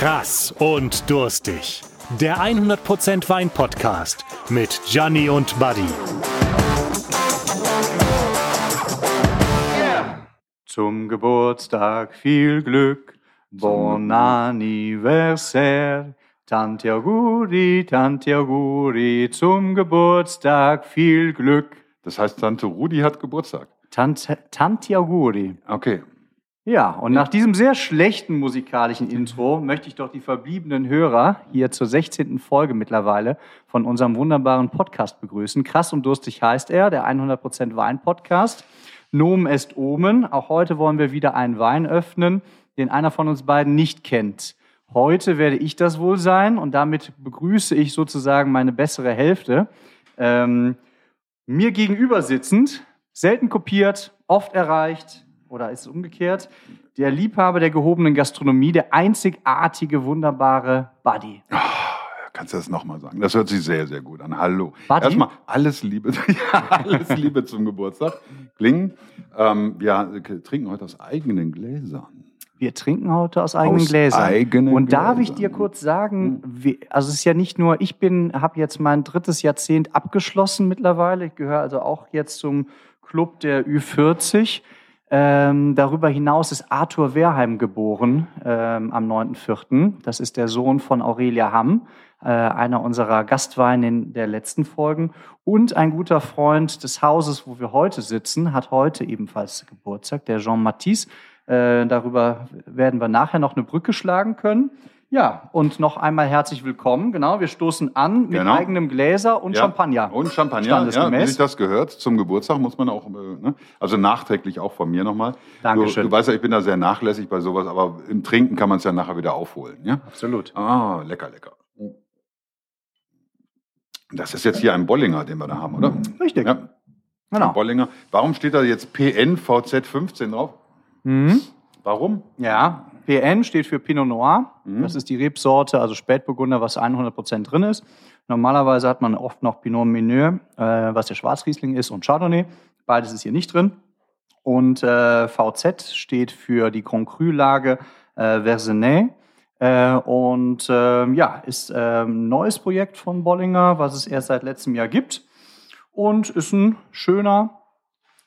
Krass und durstig. Der 100% Wein Podcast mit Gianni und Buddy. Zum Geburtstag viel Glück, bon anniversaire. Tante Auguri, Tante Auguri, zum Geburtstag viel Glück. Das heißt, Tante Rudi hat Geburtstag. Tante, Tante Auguri. Okay. Ja, und nach diesem sehr schlechten musikalischen Intro möchte ich doch die verbliebenen Hörer hier zur 16. Folge mittlerweile von unserem wunderbaren Podcast begrüßen. Krass und durstig heißt er, der 100% Wein-Podcast. Nomen est Omen. Auch heute wollen wir wieder einen Wein öffnen, den einer von uns beiden nicht kennt. Heute werde ich das wohl sein und damit begrüße ich sozusagen meine bessere Hälfte. Ähm, mir gegenüber sitzend, selten kopiert, oft erreicht, oder ist es umgekehrt, der Liebhaber der gehobenen Gastronomie, der einzigartige, wunderbare Buddy. Kannst du das nochmal sagen? Das hört sich sehr, sehr gut an. Hallo. Buddy? Erstmal alles Liebe, ja, alles Liebe zum Geburtstag. Klingen. Ähm, wir trinken heute aus eigenen Gläsern. Wir trinken heute aus eigenen Aus Gläsern. eigenen und darf ich Gläsern. dir kurz sagen, wie, also es ist ja nicht nur, ich bin, habe jetzt mein drittes Jahrzehnt abgeschlossen mittlerweile. Ich gehöre also auch jetzt zum Club der Ü40. Ähm, darüber hinaus ist Arthur Wehrheim geboren ähm, am 9.4. Das ist der Sohn von Aurelia Hamm, äh, einer unserer Gastweine in der letzten Folgen. Und ein guter Freund des Hauses, wo wir heute sitzen, hat heute ebenfalls Geburtstag, der Jean Matisse. Äh, darüber werden wir nachher noch eine Brücke schlagen können. Ja, und noch einmal herzlich willkommen. Genau, wir stoßen an mit Genau. eigenem Gläser und Ja. Champagner. Und Champagner, ja, wie sich das gehört. Zum Geburtstag muss man auch, äh, ne? also nachträglich auch von mir nochmal. Dankeschön. Du, du weißt ja, ich bin da sehr nachlässig bei sowas, aber im Trinken kann man es ja nachher wieder aufholen. Ja? Absolut. Ah, lecker, lecker. Das ist jetzt hier ein Bollinger, den wir da haben, oder? Richtig. Ja, Genau. ein Bollinger. Warum steht da jetzt PNVZ 15 drauf? Mhm. Warum? Ja, PN steht für Pinot Noir. Mhm. Das ist die Rebsorte, also Spätburgunder, was 100% drin ist. Normalerweise hat man oft noch Pinot Meunier, äh, was der Schwarzriesling ist, und Chardonnay. Beides ist hier nicht drin. Und äh, VZ steht für die Grand Cru-Lage äh, Verzenay. Äh, und ähm, ja, ist ähm, ein neues Projekt von Bollinger, was es erst seit letztem Jahr gibt. Und ist ein schöner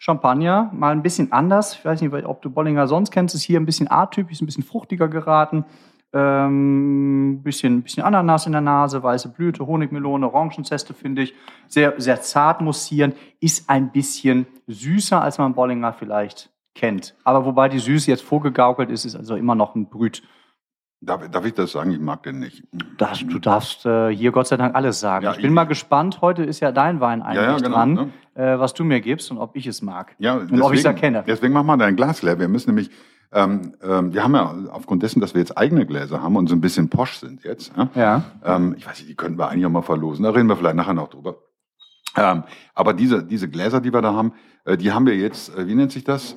Champagner, mal ein bisschen anders. Ich weiß nicht, ob du Bollinger sonst kennst. Ist hier ein bisschen atypisch, ein bisschen fruchtiger geraten. Ähm, bisschen, bisschen Ananas in der Nase, weiße Blüte, Honigmelone, Orangenzeste finde ich. Sehr, sehr zart mussieren. Ist ein bisschen süßer, als man Bollinger vielleicht kennt. Aber wobei die Süße jetzt vorgegaukelt ist, ist also immer noch ein Brüt. Darf, darf ich das sagen? Ich mag den nicht. Das, du darfst äh, hier Gott sei Dank alles sagen. Ja, ich bin ich- mal gespannt. Heute ist ja dein Wein eigentlich Ja, genau, dran, ne? äh, was du mir gibst und ob ich es mag. Ja, und ob ich es erkenne. Deswegen mach mal dein Glas leer. Wir müssen nämlich, ähm, ähm, wir haben ja aufgrund dessen, dass wir jetzt eigene Gläser haben und so ein bisschen posch sind jetzt. Ja? Ja. Ähm, ich weiß nicht, die könnten wir eigentlich auch mal verlosen. Da reden wir vielleicht nachher noch drüber. Ähm, aber diese, diese Gläser, die wir da haben, äh, die haben wir jetzt, äh, wie nennt sich das?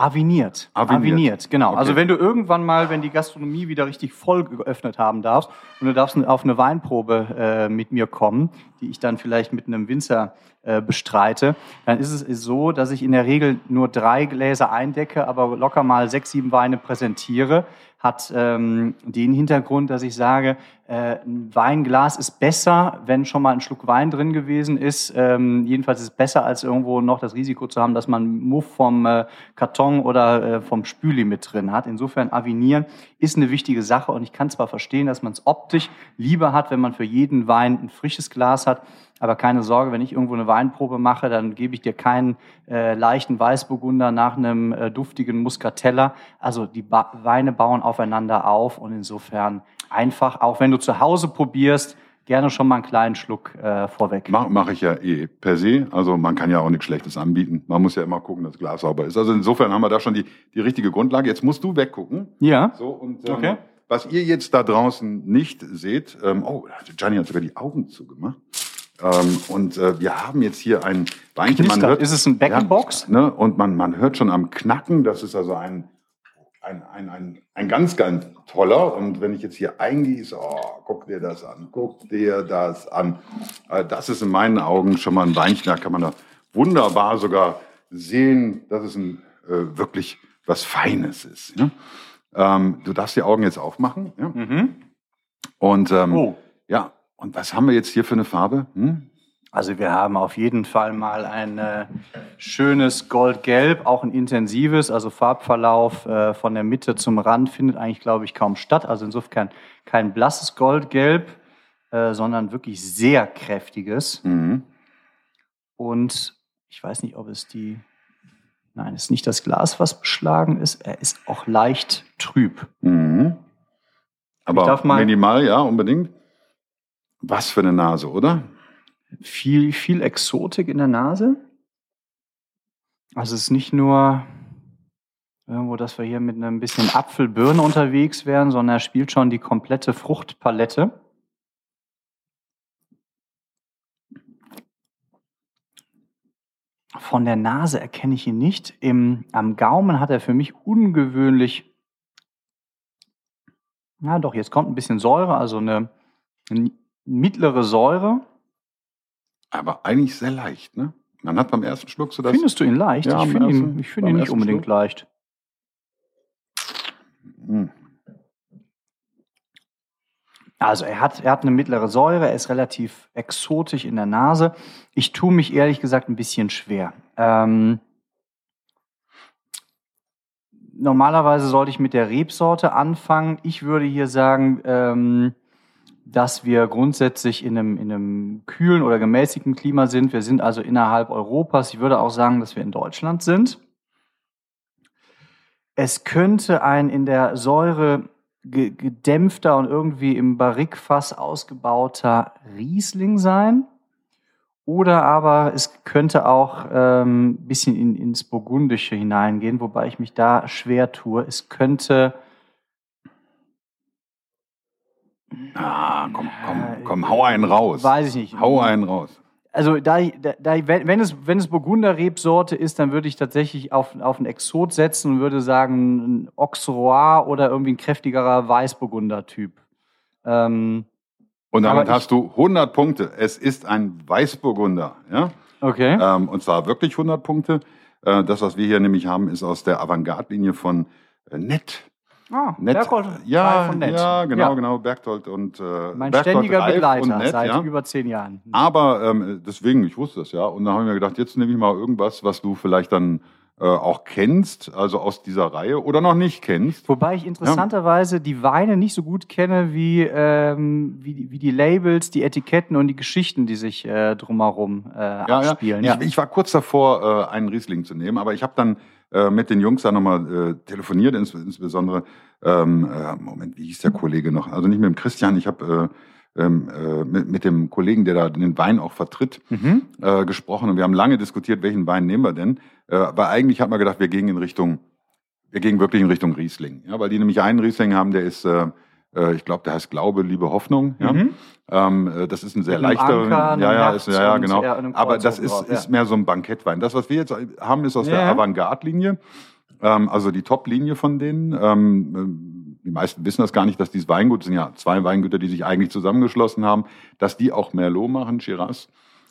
Aviniert. Aviniert. genau. Okay. Also wenn du irgendwann mal, wenn die Gastronomie wieder richtig voll geöffnet haben darfst und du darfst auf eine Weinprobe äh, mit mir kommen, die ich dann vielleicht mit einem Winzer äh, bestreite, dann ist es so, dass ich in der Regel nur drei Gläser eindecke, aber locker mal sechs, sieben Weine präsentiere. Hat ähm, den Hintergrund, dass ich sage, äh, ein Weinglas ist besser, wenn schon mal ein Schluck Wein drin gewesen ist. Ähm, jedenfalls ist es besser, als irgendwo noch das Risiko zu haben, dass man Muff vom äh, Karton oder äh, vom Spüli mit drin hat. Insofern avinieren ist eine wichtige Sache und ich kann zwar verstehen, dass man es optisch lieber hat, wenn man für jeden Wein ein frisches Glas hat, aber keine Sorge, wenn ich irgendwo eine Weinprobe mache, dann gebe ich dir keinen äh, leichten Weißburgunder nach einem äh, duftigen Muscatella. Also die ba Weine bauen aufeinander auf und insofern einfach, auch wenn du zu Hause probierst, gerne schon mal einen kleinen Schluck äh, vorweg. Mache mach ich ja eh per se. Also man kann ja auch nichts Schlechtes anbieten. Man muss ja immer gucken, dass das Glas sauber ist. Also insofern haben wir da schon die, die richtige Grundlage. Jetzt musst du weggucken. Ja. So, und ähm, Okay. was ihr jetzt da draußen nicht seht, ähm, oh, Gianni hat sogar die Augen zugemacht. Ähm, und äh, wir haben jetzt hier ein Weinchen. Knistert. Ist es ein Beckenbox? Ja, ne? Und man, man hört schon am Knacken, das ist also ein, ein, ein, ein, ein ganz, ganz toller. Und wenn ich jetzt hier eingieße, oh, guck dir das an, guck dir das an. Äh, Das ist in meinen Augen schon mal ein Weinchen, da kann man da wunderbar sogar sehen, dass es ein, äh, wirklich was Feines ist. Ja? Ähm, du darfst die Augen jetzt aufmachen. Ja? Mhm. Und ähm, Oh. ja, und was haben wir jetzt hier für eine Farbe? Hm? Also wir haben auf jeden Fall mal ein äh, schönes Goldgelb, auch ein intensives, also Farbverlauf äh, von der Mitte zum Rand findet eigentlich, glaube ich, kaum statt. Also insofern kein blasses Goldgelb, äh, sondern wirklich sehr kräftiges. Mhm. Und ich weiß nicht, ob es die... Nein, es ist nicht das Glas, was beschlagen ist. Er ist auch leicht trüb. Mhm. Aber darf mal- minimal, ja, unbedingt. Was für eine Nase, oder? viel, viel Exotik in der Nase. Also es ist nicht nur irgendwo, dass wir hier mit einem bisschen Apfelbirne unterwegs wären, sondern er spielt schon die komplette Fruchtpalette. Von der Nase erkenne ich ihn nicht. Im, am Gaumen hat er für mich ungewöhnlich. Ja, doch, jetzt kommt ein bisschen Säure, also eine mittlere Säure. Aber eigentlich sehr leicht, ne? Man hat beim ersten Schluck so das. Findest du ihn leicht? Ja, ich finde ihn, ich beim ihn nicht unbedingt Schluck. leicht. Hm. Also er hat, er hat eine mittlere Säure, er ist relativ exotisch in der Nase. Ich tue mich ehrlich gesagt ein bisschen schwer. Ähm, normalerweise sollte ich mit der Rebsorte anfangen. Ich würde hier sagen, ähm, dass wir grundsätzlich in einem, in einem kühlen oder gemäßigten Klima sind. Wir sind also innerhalb Europas. Ich würde auch sagen, dass wir in Deutschland sind. Es könnte ein in der Säure ge- gedämpfter und irgendwie im Barrikfass ausgebauter Riesling sein. Oder aber es könnte auch ein ähm, bisschen in, ins Burgundische hineingehen, wobei ich mich da schwer tue. Es könnte. Ah, komm, komm, komm, hau einen raus. Weiß ich nicht. Hau einen raus. Also da, da, wenn, es wenn es Burgunder Rebsorte ist, dann würde ich tatsächlich auf, auf einen Exot setzen und würde sagen ein Auxerrois oder irgendwie ein kräftigerer Weißburgunder Typ. Ähm, Und damit hast du 100 Punkte. Es ist ein Weißburgunder. Ja? okay. Ähm, und zwar wirklich 100 Punkte. Äh, das, was wir hier nämlich haben, ist aus der Avantgarde-Linie von äh, Nett. Ah, Nett. Berghold ja, von Nett. ja, genau, Ja. genau. Bergtold und äh, Mein Bergtold ständiger Begleiter Nett, seit ja. über zehn Jahren. Aber ähm, deswegen, ich wusste das ja. Und dann habe ich mir gedacht, jetzt nehme ich mal irgendwas, was du vielleicht dann äh, auch kennst, also aus dieser Reihe oder noch nicht kennst. Wobei ich interessanterweise die Weine nicht so gut kenne wie, ähm, wie, die, wie die Labels, die Etiketten und die Geschichten, die sich äh, drumherum äh, Ja, ja. abspielen. Ja. Ich, ich war kurz davor, äh, einen Riesling zu nehmen, aber ich habe dann äh, mit den Jungs da nochmal äh, telefoniert, ins, insbesondere, ähm, äh, Moment, wie hieß der Kollege noch? Also nicht mit dem Christian, ich habe äh, ähm, äh, mit, mit dem Kollegen, der da den Wein auch vertritt, Mhm. äh, gesprochen und wir haben lange diskutiert, welchen Wein nehmen wir denn. Weil eigentlich hat man gedacht, wir gehen in Richtung, wir gehen wirklich in Richtung Riesling. Ja, weil die nämlich einen Riesling haben, der ist, äh, ich glaube, der heißt Glaube, Liebe, Hoffnung. Ja? Mhm. Ähm, äh, das ist ein sehr leichter, Anker, ja, ja, ist, ja, ja, genau. Aber das ist, drauf, ja. ist mehr so ein Bankettwein. Das, was wir jetzt haben, ist aus der Ja. Avantgarde-Linie, ähm, also die Top-Linie von denen. Ähm, ähm, die meisten wissen das gar nicht, dass dieses Weingut, sind ja zwei Weingüter, die sich eigentlich zusammengeschlossen haben, dass die auch Merlot machen, Shiraz,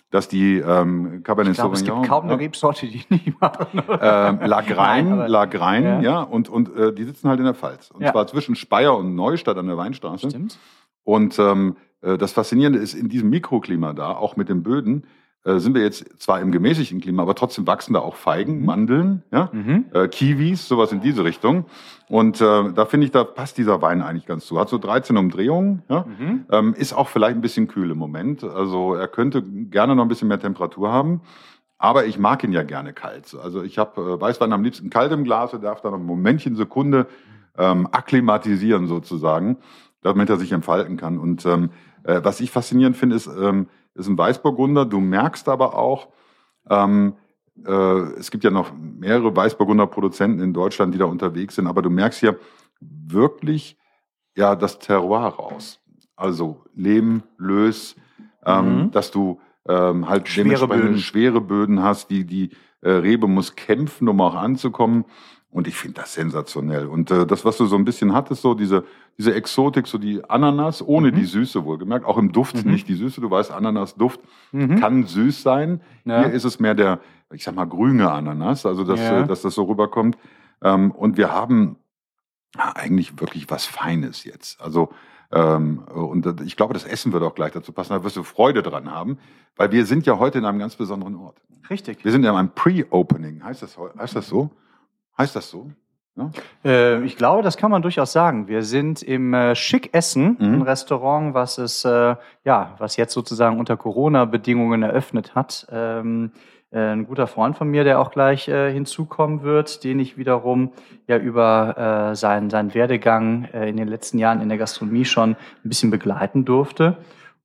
dass die ähm, Cabernet Ich glaube, es Sauvignon, gibt kaum eine ja, Rebsorte, die nicht machen. ähm, Lagrein, Nein, Lagrein, Ja. ja, und, und äh, die sitzen halt in der Pfalz. Und Ja. zwar zwischen Speyer und Neustadt an der Weinstraße. Stimmt. Und ähm, äh, das Faszinierende ist, in diesem Mikroklima da, auch mit den Böden, äh, sind wir jetzt zwar im gemäßigten Klima, aber trotzdem wachsen da auch Feigen, Mhm. Mandeln, ja, Mhm. äh, Kiwis, sowas in diese Richtung. Und äh, da finde ich, da passt dieser Wein eigentlich ganz zu. Hat so 13 Umdrehungen, ja. Mhm. Ähm, ist auch vielleicht ein bisschen kühl im Moment. Also er könnte gerne noch ein bisschen mehr Temperatur haben. Aber ich mag ihn ja gerne kalt. Also ich habe äh, Weißwein am liebsten kalt im Glas und darf dann ein Momentchen, Sekunde ähm, akklimatisieren sozusagen, damit er sich entfalten kann. Und ähm, äh, was ich faszinierend finde, ist, ähm, ist ein Weißburgunder. Du merkst aber auch, ähm, äh, es gibt ja noch mehrere Weißburgunder Produzenten in Deutschland, die da unterwegs sind, aber du merkst hier wirklich ja das Terroir raus. Also Lehm, Lös, ähm, Mhm. dass du ähm, halt Schwere Böden. schwere Böden hast, die die äh, Rebe muss kämpfen, um auch anzukommen. Und ich finde das sensationell. Und äh, das, was du so ein bisschen hattest, so diese, diese Exotik, so die Ananas, ohne Mhm. die Süße wohlgemerkt, auch im Duft Mhm. nicht die Süße. Du weißt, Ananas-Duft Mhm. kann süß sein. Ja. Hier ist es mehr der, ich sag mal, grüne Ananas, also dass, Ja. dass das so rüberkommt. Ähm, und wir haben eigentlich wirklich was Feines jetzt. Also ähm, und ich glaube, das Essen wird auch gleich dazu passen. Da wirst du Freude dran haben, weil wir sind ja heute in einem ganz besonderen Ort. Richtig. Wir sind ja in einem Pre-Opening. Heißt das, heißt das so? Heißt das so? Ja? Äh, ich glaube, das kann man durchaus sagen. Wir sind im äh, Schick Essen, mhm. ein Restaurant, was es äh, ja, was jetzt sozusagen unter Corona-Bedingungen eröffnet hat. Ähm, äh, ein guter Freund von mir, der auch gleich äh, hinzukommen wird, den ich wiederum ja über äh, seinen, seinen Werdegang äh, in den letzten Jahren in der Gastronomie schon ein bisschen begleiten durfte.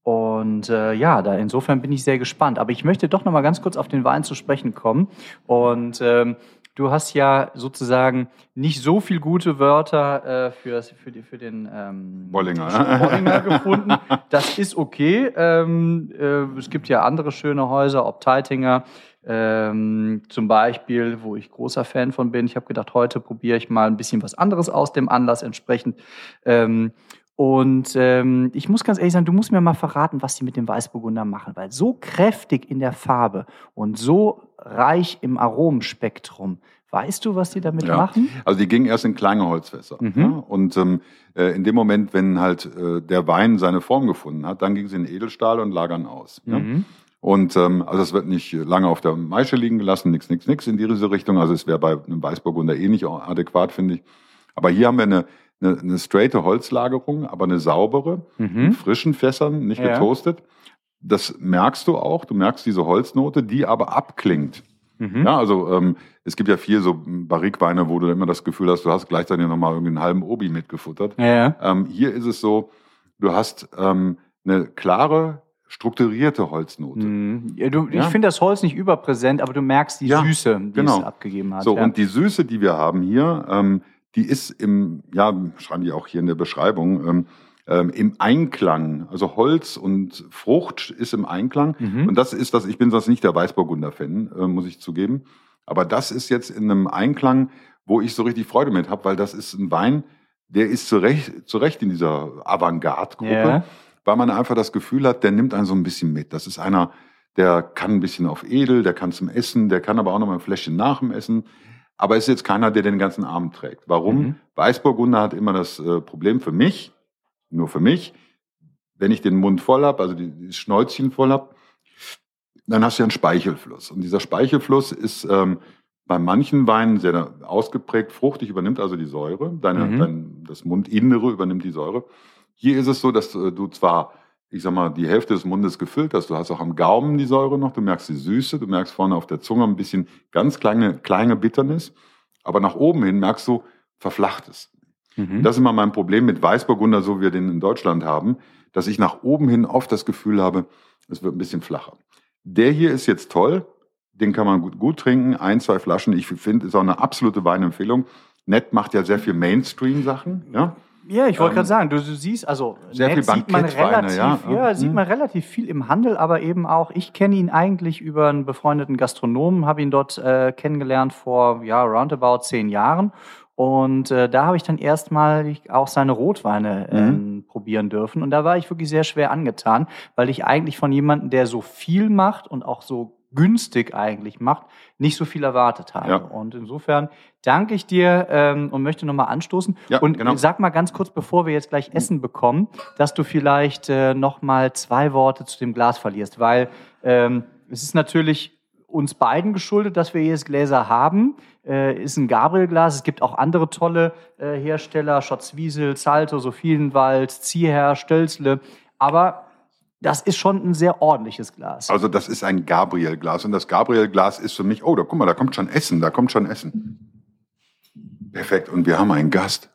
Und äh, ja, da insofern bin ich sehr gespannt. Aber ich möchte doch noch mal ganz kurz auf den Wein zu sprechen kommen. Und ähm, du hast ja sozusagen nicht so viel gute Wörter äh, für, für, die, für den ähm, Bollinger. Bollinger gefunden. Das ist okay. Ähm, äh, es gibt ja andere schöne Häuser, ob Teitinger, ähm, zum Beispiel, wo ich großer Fan von bin. Ich habe gedacht, heute probiere ich mal ein bisschen was anderes aus dem Anlass entsprechend. Ähm, und ähm, ich muss ganz ehrlich sagen, du musst mir mal verraten, was die mit dem Weißburgunder machen, weil so kräftig in der Farbe und so reich im Aromenspektrum. Weißt du, was die damit ja. machen? Also die gingen erst in kleine Holzfässer. Mhm. Ja? Und ähm, äh, in dem Moment, wenn halt äh, der Wein seine Form gefunden hat, dann ging sie in Edelstahl und lagern aus. Mhm. Ja? Und ähm, also es wird nicht lange auf der Maische liegen gelassen, nix, nix, nix in diese Richtung. Also es wäre bei einem Weißburgunder eh nicht adäquat, finde ich. Aber hier haben wir eine, eine, eine straighte Holzlagerung, aber eine saubere, mhm. in frischen Fässern, nicht getoastet. Das merkst du auch. Du merkst diese Holznote, die aber abklingt. Mhm. Ja, also ähm, es gibt ja viel so Barrikweine, wo du immer das Gefühl hast, du hast gleichzeitig nochmal irgendwie einen halben Obi mitgefuttert. Ja. Ähm, hier ist es so, du hast ähm, eine klare, strukturierte Holznote. Mhm. Ja, du, ja? Ich finde das Holz nicht überpräsent, aber du merkst die ja, Süße, die genau. es abgegeben hat. So, und die Süße, die wir haben hier, ähm, die ist im, ja, schreiben die auch hier in der Beschreibung, ähm, im Einklang. Also Holz und Frucht ist im Einklang. Mhm. Und das ist das, ich bin sonst nicht der Weißburgunder-Fan, äh, muss ich zugeben. Aber das ist jetzt in einem Einklang, wo ich so richtig Freude mit habe, weil das ist ein Wein, der ist zu Recht, zu Recht in dieser Avantgarde-Gruppe. Yeah weil man einfach das Gefühl hat, der nimmt einen so ein bisschen mit. Das ist einer, der kann ein bisschen auf edel, der kann zum Essen, der kann aber auch noch mal ein Fläschchen nach dem Essen. Aber ist jetzt keiner, der den ganzen Abend trägt. Warum? Mhm. Weißburgunder hat immer das äh, Problem für mich, nur für mich, wenn ich den Mund voll habe, also das Schnäuzchen voll habe, dann hast du ja einen Speichelfluss. Und dieser Speichelfluss ist ähm, bei manchen Weinen sehr ausgeprägt fruchtig, übernimmt also die Säure. Deine, mhm. dein, das Mundinnere übernimmt die Säure. Hier ist es so, dass äh, du zwar, ich sag mal, die Hälfte des Mundes gefüllt hast, du hast auch am Gaumen die Säure noch, du merkst die Süße, du merkst vorne auf der Zunge ein bisschen ganz kleine, kleine Bitternis, aber nach oben hin merkst du, verflacht es. Mhm. Das ist immer mein Problem mit Weißburgunder, so wie wir den in Deutschland haben, dass ich nach oben hin oft das Gefühl habe, es wird ein bisschen flacher. Der hier ist jetzt toll, den kann man gut, gut trinken, ein, zwei Flaschen. Ich finde, ist auch eine absolute Weinempfehlung. Nett macht ja sehr viel Mainstream-Sachen. Ja? Ja, ich wollte ähm, gerade sagen, du, du, siehst, also sehr viel sieht man relativ, ja, ja sieht mhm. man relativ viel im Handel, aber eben auch, ich kenne ihn eigentlich über einen befreundeten Gastronomen, habe ihn dort äh, kennengelernt vor ja roundabout zehn Jahren. Und äh, da habe ich dann erstmal auch seine Rotweine äh, mhm. probieren dürfen. Und da war ich wirklich sehr schwer angetan, weil ich eigentlich von jemandem, der so viel macht und auch so günstig eigentlich macht, nicht so viel erwartet habe. Ja. Und insofern danke ich dir ähm, und möchte nochmal anstoßen. Ja, und genau. sag mal ganz kurz, bevor wir jetzt gleich Essen bekommen, dass du vielleicht äh, nochmal zwei Worte zu dem Glas verlierst, weil ähm, es ist natürlich uns beiden geschuldet, dass wir jetzt Gläser haben. Äh, ist ein Gabriel-Glas. Es gibt auch andere tolle äh, Hersteller, Schotzwiesel, Salto, Sophienwald, Zieher, Stölzle. Aber das ist schon ein sehr ordentliches Glas. Also das ist ein Gabriel-Glas und das Gabriel-Glas ist für mich, oh, da guck mal, da kommt schon Essen, da kommt schon Essen. Perfekt. Und wir haben einen Gast.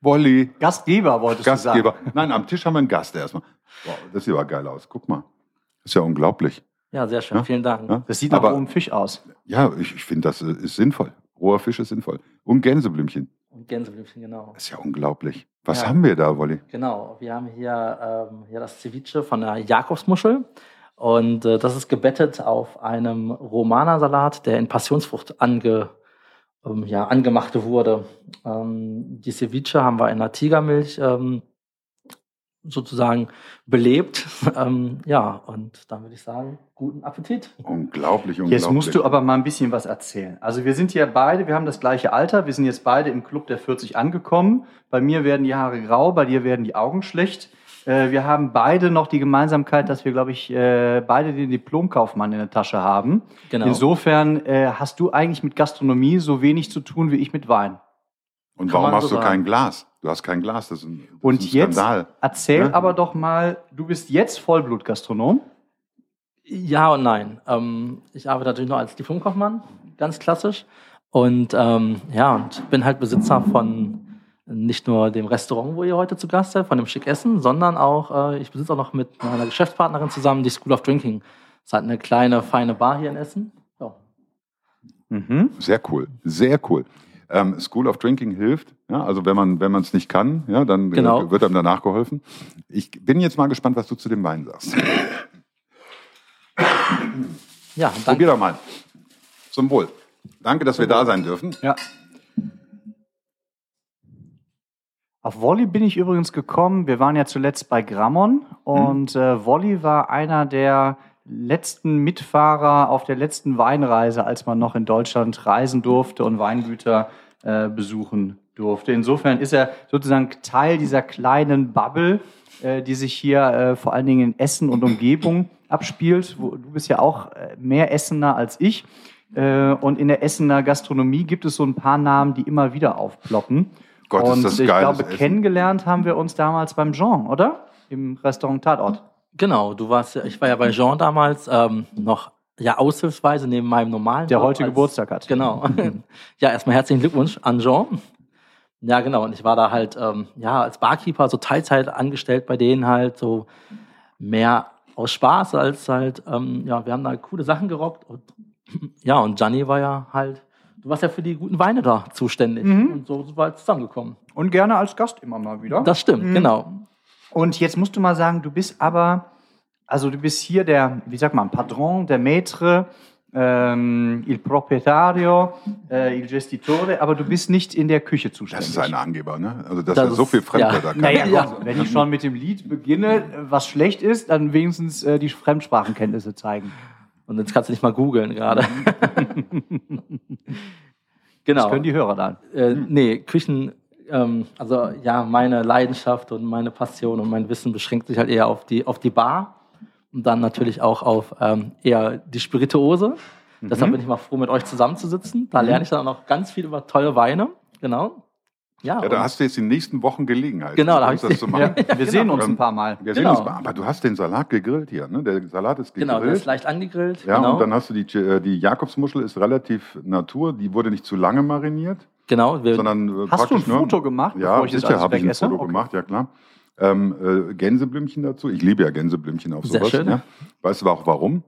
Wolli. Gastgeber wolltest Gastgeber. du sagen. Nein, am Tisch haben wir einen Gast erstmal. Wow, das sieht aber geil aus. Guck mal. Das ist ja unglaublich. Ja, sehr schön. Ja? Vielen Dank. Ja? Das sieht nach rohem Fisch aus. Ja, ich, ich finde, das ist sinnvoll. Roher Fisch ist sinnvoll. Und Gänseblümchen. Und Gänseblümchen, genau. Das ist ja unglaublich. Was ja. haben wir da, Wolli? Genau, wir haben hier, ähm, hier das Ceviche von der Jakobsmuschel. Und äh, das ist gebettet auf einem Romana-Salat, der in Passionsfrucht ange, ähm, ja, angemacht wurde. Ähm, die Ceviche haben wir in der Tigermilch ähm, sozusagen belebt. Ähm, ja, und dann würde ich sagen, guten Appetit. Unglaublich, unglaublich. Jetzt musst du aber mal ein bisschen was erzählen. Also wir sind hier beide, wir haben das gleiche Alter, wir sind jetzt beide im Club der 40 angekommen. Bei mir werden die Haare grau, bei dir werden die Augen schlecht. Äh, wir haben beide noch die Gemeinsamkeit, dass wir, glaube ich, äh, beide den Diplomkaufmann in der Tasche haben. Genau. Insofern äh, hast du eigentlich mit Gastronomie so wenig zu tun wie ich mit Wein. Und Kann warum hast so du kein Glas? Du hast kein Glas, das ist ein, das Und ist ein jetzt Skandal. erzähl Ja. aber doch mal, du bist jetzt Vollblutgastronom. Ja und nein. Ähm, ich arbeite natürlich noch als Diplomkaufmann, ganz klassisch. Und ähm, ja, und bin halt Besitzer von nicht nur dem Restaurant, wo ihr heute zu Gast seid, von dem Schick Essen, sondern auch, äh, ich besitze auch noch mit meiner Geschäftspartnerin zusammen die School of Drinking. Das ist halt eine kleine, feine Bar hier in Essen. Ja. Mhm. Sehr cool, sehr cool. Ähm, School of Drinking hilft, ja, also wenn man wenn man es nicht kann, ja, dann äh, Genau. wird einem danach geholfen. Ich bin jetzt mal gespannt, was du zu dem Wein sagst. Ja, Probier danke. doch mal. Zum Wohl. Danke, dass wir da sein dürfen. Ja. Auf Wolli bin ich übrigens gekommen. Wir waren ja zuletzt bei Grammon und äh, Wolli war einer der letzten Mitfahrer auf der letzten Weinreise, als man noch in Deutschland reisen durfte und Weingüter äh, besuchen durfte. Insofern ist er sozusagen Teil dieser kleinen Bubble, äh, die sich hier äh, vor allen Dingen in Essen und Umgebung abspielt. Wo, du bist ja auch äh, mehr Essener als ich. Äh, und in der Essener Gastronomie gibt es so ein paar Namen, die immer wieder aufploppen. Gott, ist und das ich glaube, Essen. kennengelernt haben wir uns damals beim Jean, oder? Im Restaurant Tatort. Genau, du warst ja, ich war ja bei Jean damals ähm, noch ja aushilfsweise neben meinem normalen Der Job heute als- Geburtstag hat. Genau. ja, erstmal herzlichen Glückwunsch an Jean. Ja, genau. Und ich war da halt ähm, ja als Barkeeper so Teilzeit angestellt bei denen halt so mehr aus Spaß als halt ähm, ja wir haben da coole Sachen gerockt und ja und Gianni war ja halt du warst ja für die guten Weine da zuständig Mhm. und so sind wir halt zusammengekommen. Und gerne als Gast immer mal wieder. Das stimmt, Mhm. genau. Und jetzt musst du mal sagen, du bist aber, also du bist hier der, wie sagt man, Patron, der Maître, ähm, il proprietario, äh, il gestitore, aber du bist nicht in der Küche zuständig. Das ist ein Angeber, ne? Also dass Das er so ist- viel Fremdwörter ja. kann. Naja, Ja. wenn ich schon mit dem Lied beginne, was schlecht ist, dann wenigstens äh, die Fremdsprachenkenntnisse zeigen. Und jetzt kannst du nicht mal googeln gerade. genau. Das können die Hörer dann. Äh, nee, Küchen, ähm, also ja, meine Leidenschaft und meine Passion und mein Wissen beschränkt sich halt eher auf die, auf die Bar und dann natürlich auch auf ähm, eher die Spirituose. Deshalb bin ich mal froh, mit euch zusammenzusitzen. Da lerne ich dann auch noch ganz viel über tolle Weine. Genau. Ja, Ja, da hast du jetzt die nächsten Wochen Gelegenheit, Genau, da uns ich- das zu machen. Ja, wir sehen uns Ähm, ein paar Mal. Wir sehen Genau. uns mal, aber du hast den Salat gegrillt hier, ne? Der Salat ist gegrillt. genau, der ist leicht angegrillt. ja, genau. und dann hast du die, äh, die Jakobsmuschel ist relativ Natur, die wurde nicht zu lange mariniert, genau, wir, sondern äh, Hast du ein nur- Foto gemacht, Ja, bevor ich das sicher alles habe ich ein? Foto Okay. gemacht, ja klar. Ähm, äh, Gänseblümchen dazu. Ich liebe ja Gänseblümchen auf Sehr sowas. schön. Ja. Weißt du auch warum?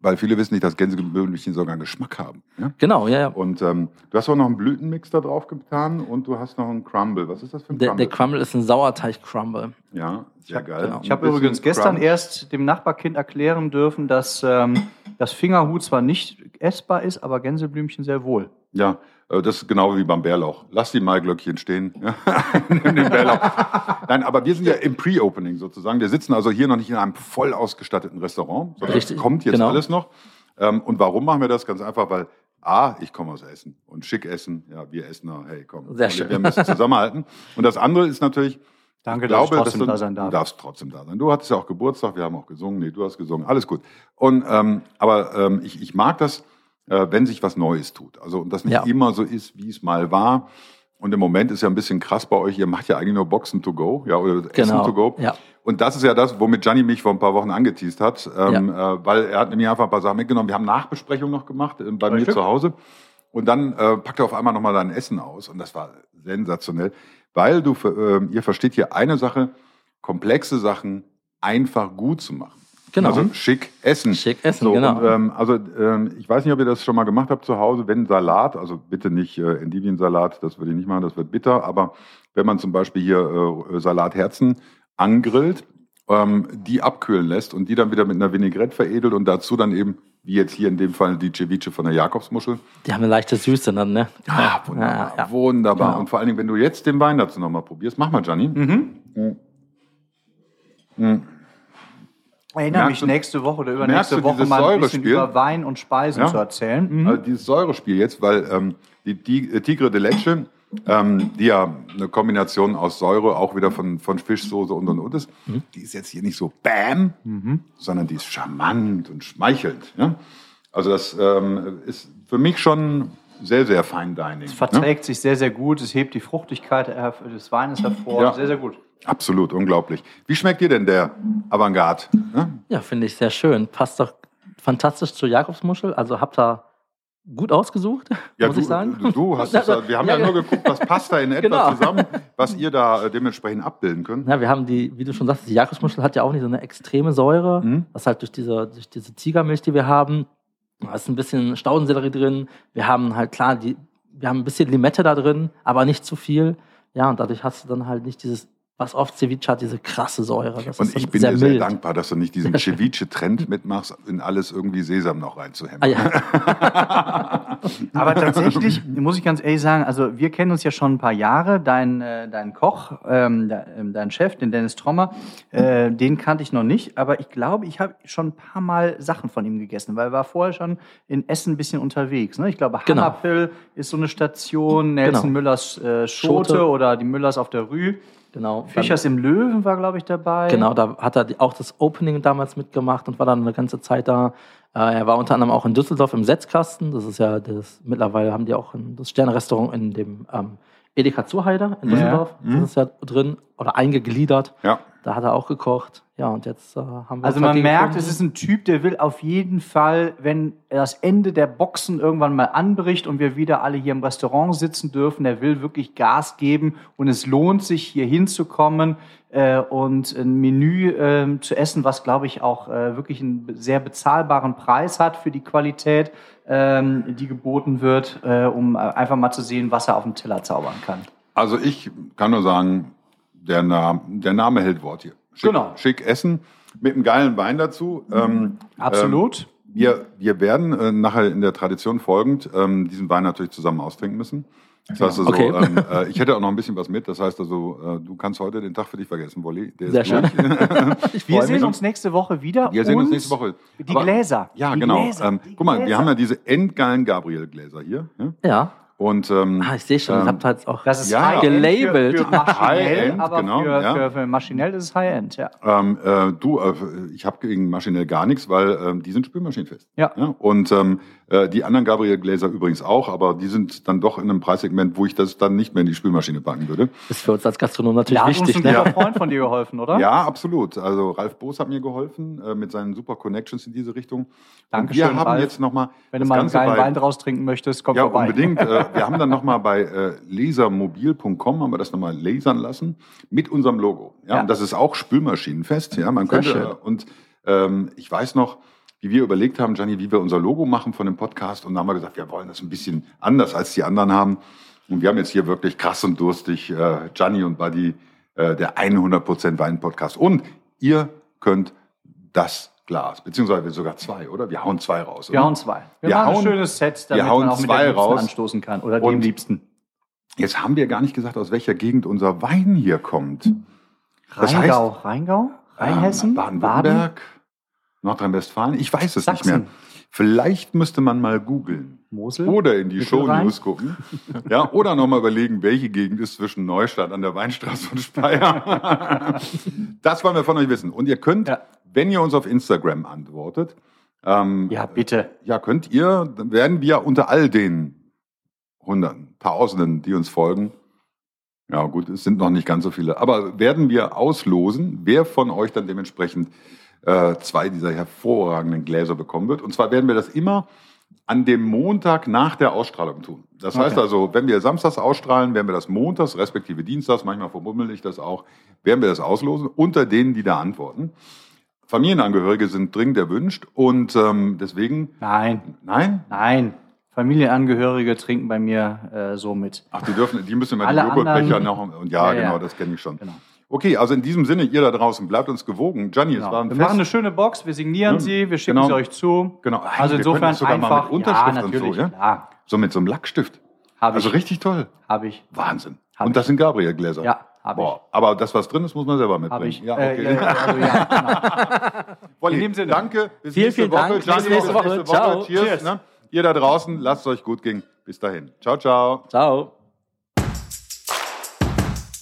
Weil viele wissen nicht, dass Gänseblümchen sogar einen Geschmack haben. Ja? genau, ja, ja. Und ähm, du hast auch noch einen Blütenmix da drauf getan und du hast noch einen Crumble. Was ist das für ein Der, Crumble? der Crumble ist ein Sauerteig-Crumble. ja, sehr geil. genau. Ich habe übrigens gestern Crumble. erst dem Nachbarkind erklären dürfen, dass ähm, das Fingerhut zwar nicht essbar ist, aber Gänseblümchen sehr wohl. Ja, das ist genau wie beim Bärlauch. Lass die Maiglöckchen stehen. Nimm den Bärlauch. Nein, aber wir sind ja im Pre-Opening sozusagen. Wir sitzen also hier noch nicht in einem voll ausgestatteten Restaurant, sondern Richtig, es kommt jetzt genau. alles noch. Ähm, Und warum machen wir das? Ganz einfach, weil A, ich komme aus Essen und schick Essen. Ja, wir Essener, hey, komm. Sehr wir, schön. wir müssen zusammenhalten. Und das andere ist natürlich, Danke, ich dass ich glaube, trotzdem dass du, da sein darf. Du darfst trotzdem da sein. Du hattest ja auch Geburtstag, wir haben auch gesungen. Nee, du hast gesungen, alles gut. Und, ähm, aber ähm, ich, ich mag das, äh, wenn sich was Neues tut. Also, und das nicht Ja. immer so ist, wie es mal war. Und im Moment ist ja ein bisschen krass bei euch, ihr macht ja eigentlich nur Boxen to go, ja, oder Essen Genau, to go. ja. Und das ist ja das, womit Gianni mich vor ein paar Wochen angeteased hat, ähm, äh, weil er hat nämlich einfach ein paar Sachen mitgenommen. Wir haben Nachbesprechungen noch gemacht äh, bei mir Richtig. zu Hause. Und dann äh, packt er auf einmal nochmal dein Essen aus. Und das war sensationell, weil du, äh, ihr versteht hier eine Sache, komplexe Sachen einfach gut zu machen. Genau. Also schick essen. Schick essen, so, genau. Und, ähm, also ähm, ich weiß nicht, ob ihr das schon mal gemacht habt zu Hause, wenn Salat, also bitte nicht äh, Endiviensalat, das würde ich nicht machen, das wird bitter, aber wenn man zum Beispiel hier äh, Salatherzen angrillt, ähm, die abkühlen lässt und die dann wieder mit einer Vinaigrette veredelt und dazu dann eben, wie jetzt hier in dem Fall die Ceviche von der Jakobsmuschel. Die haben eine leichte Süße dann, ne? Ah, wunderbar, Ja, ja. wunderbar. Genau. Und vor allen Dingen, wenn du jetzt den Wein dazu nochmal probierst, mach mal, Gianni. Mhm. Erinnere mich Merkst du- nächste Woche oder übernächste Woche mal ein bisschen über Wein und Speisen Ja. zu erzählen. Mhm. Also dieses Säurespiel jetzt, weil ähm, die, die äh, Tigre de Leche, ähm, die ja eine Kombination aus Säure, auch wieder von, von Fischsoße und und und ist, die ist jetzt hier nicht so bam, sondern die ist charmant und schmeichelnd. Ja? Also das ähm, ist für mich schon sehr, sehr Fine Dining. Es ne? verträgt sich sehr, sehr gut. Es hebt die Fruchtigkeit des Weines hervor. Ja. Sehr, sehr gut. Absolut, unglaublich. Wie schmeckt dir denn der Avantgarde? Ne? Ja, finde ich sehr schön. Passt doch fantastisch zur Jakobsmuschel. Also habt ihr gut ausgesucht, Ja, muss du, ich sagen. Du, du hast es, wir haben ja, Ja, nur geguckt, was passt da in etwa Genau. zusammen, was ihr da äh, dementsprechend abbilden könnt. Ja, wir haben die, wie du schon sagst, die Jakobsmuschel hat ja auch nicht so eine extreme Säure. Mhm. Das halt durch diese, durch diese Tigermilch, die wir haben, da ist ein bisschen Staudensellerie drin. Wir haben halt klar, die, wir haben ein bisschen Limette da drin, aber nicht zu viel. Ja, und dadurch hast du dann halt nicht dieses, was oft Ceviche hat, diese krasse Säure. Das Und ist ich bin sehr dir sehr mild. dankbar, dass du nicht diesen Ceviche-Trend mitmachst, in alles irgendwie Sesam noch reinzuhämmern. Ah, ja. Aber tatsächlich muss ich ganz ehrlich sagen, also wir kennen uns ja schon ein paar Jahre. Dein, äh, dein Koch, ähm, ähm, dein Chef, den Dennis Trommer, äh, den kannte ich noch nicht. Aber ich glaube, ich habe schon ein paar Mal Sachen von ihm gegessen, weil er war vorher schon in Essen ein bisschen unterwegs. Ne? Ich glaube, Genau. Hammerpill ist so eine Station, Nelson Genau. Müllers äh, Schote, Schote. oder die Müllers auf der Rue. Genau. Fischers im Löwen war, glaube ich, dabei. Genau, da hat er auch das Opening damals mitgemacht und war dann eine ganze Zeit da. Äh, er war unter anderem auch in Düsseldorf im Setzkasten. Das ist ja das, mittlerweile haben die auch das Sterne-Restaurant in dem ähm, Edeka Zurheide in Ja. Düsseldorf. Das ist ja drin oder eingegliedert. Ja. Da hat er auch gekocht. Ja, und jetzt äh, haben wir Also man merkt, gefunden. es ist ein Typ, der will auf jeden Fall, wenn das Ende der Boxen irgendwann mal anbricht und wir wieder alle hier im Restaurant sitzen dürfen, der will wirklich Gas geben und es lohnt sich, hier hinzukommen äh, und ein Menü äh, zu essen, was, glaube ich, auch äh, wirklich einen sehr bezahlbaren Preis hat für die Qualität, ähm, die geboten wird, äh, um äh, einfach mal zu sehen, was er auf dem Teller zaubern kann. Also ich kann nur sagen, der, Name, der Name hält Wort hier. Schick, Genau. Schick essen mit einem geilen Wein dazu. Ähm, Absolut. Ähm, wir, wir werden äh, nachher in der Tradition folgend ähm, diesen Wein natürlich zusammen austrinken müssen. Das heißt also, Okay. ähm, äh, ich hätte auch noch ein bisschen was mit. Das heißt also, äh, du kannst heute den Tag für dich vergessen, Wolli. Der Sehr schön. wir sehen mich. uns nächste Woche wieder. Wir sehen uns nächste Woche. Die Aber- Gläser. Ja, die genau. Gläser, ähm, guck mal, wir haben ja diese endgeilen Gabriel-Gläser hier. Ja? Ja. Und ähm, Ah, ich sehe schon, Ähm, ich habe halt auch Das ist Ja, gelabelt. Für, für maschinell, High-End, aber genau, für, ja. für, für maschinell ist es High-End, ja. Ähm, äh, du, äh, ich habe gegen maschinell gar nichts, weil ähm, die sind spülmaschinenfest. Ja. Und ähm, äh, die anderen Gabriel Gläser übrigens auch, aber die sind dann doch in einem Preissegment, wo ich das dann nicht mehr in die Spülmaschine packen würde. ist für uns als Gastronom natürlich Da hat uns wichtig. ein Ne? guter Freund von dir geholfen, oder? Ja, absolut. Also Ralf Boos hat mir geholfen äh, mit seinen super Connections in diese Richtung. Und Dankeschön, wir haben Ralf. jetzt nochmal Wenn du mal einen geilen Wein draus trinken möchtest, komm Ja, vorbei. unbedingt. Äh, wir haben dann nochmal bei äh, lasermobil.com haben wir das nochmal lasern lassen mit unserem Logo. Ja, Ja. und das ist auch spülmaschinenfest. Ja, man Sehr könnte schön. und ähm, ich weiß noch, wie wir überlegt haben, Gianni, wie wir unser Logo machen von dem Podcast und dann haben wir gesagt, wir wollen das ein bisschen anders als die anderen haben. Und wir haben jetzt hier wirklich krass und durstig äh, Gianni und Buddy, äh, der 100% Wein-Podcast. Und ihr könnt das Glas, beziehungsweise sogar zwei, oder? Wir hauen zwei raus. wir oder? hauen zwei. Wir, Wir machen ein hauen- schönes Set, damit wir hauen man auch mit der Liebsten raus. anstoßen kann. Oder Und- dem Liebsten. Jetzt haben wir gar nicht gesagt, aus welcher Gegend unser Wein hier kommt. Das Rheingau. Rheingau? Rheinhessen? Ähm, Baden-Württemberg, Nordrhein-Westfalen. Ich weiß es nicht mehr. Sachsen. Vielleicht müsste man mal googeln. Mosel? Oder in die? Show-News gucken. Ja, oder nochmal überlegen, welche Gegend ist zwischen Neustadt an der Weinstraße und Speyer. das wollen wir von euch wissen. Und ihr könnt, Ja. wenn ihr uns auf Instagram antwortet, ähm, Ja, bitte. ja, könnt ihr, dann werden wir unter all den Hunderten, Tausenden, die uns folgen, ja gut, es sind noch nicht ganz so viele, aber werden wir auslosen, wer von euch dann dementsprechend äh, zwei dieser hervorragenden Gläser bekommen wird. Und zwar werden wir das immer an dem Montag nach der Ausstrahlung tun. Das heißt Okay. also, wenn wir samstags ausstrahlen, werden wir das montags, respektive dienstags, manchmal vermummel ich das auch, werden wir das auslosen unter denen, die da antworten. Familienangehörige sind dringend erwünscht und ähm, deswegen, Nein, nein, nein. Familienangehörige trinken bei mir äh, so mit. Ach, die dürfen, die müssen immer Alle die Joghurtbecher anderen- noch. Und ja, Ja, ja. genau, das kenne ich schon. Genau. Okay, also in diesem Sinne, ihr da draußen, bleibt uns gewogen. Gianni, es Genau. war ein Wir Fest. machen eine schöne Box, wir signieren Ja, sie, wir schicken genau. sie euch zu. Genau. Also wir können insofern sogar mal einfach. mit Unterschrift ja, und so, ja? klar. So mit so einem Lackstift. Habe Also ich. richtig toll. Habe ich. Wahnsinn. Hab und das sind Gabriel-Gläser. Ja, Hab ich. Aber das, was drin ist, muss man selber mitbringen. Habe ich. Ja, Äh, okay. äh, also, ja, genau. Wolli, in dem Sinne. Danke. Bis Vielen, nächste vielen Woche. Dank. Gianni, Bis nächste Woche. Ciao. Cheers. Cheers. Ne? Ihr da draußen, lasst es euch gut gehen. Bis dahin. Ciao, ciao. Ciao.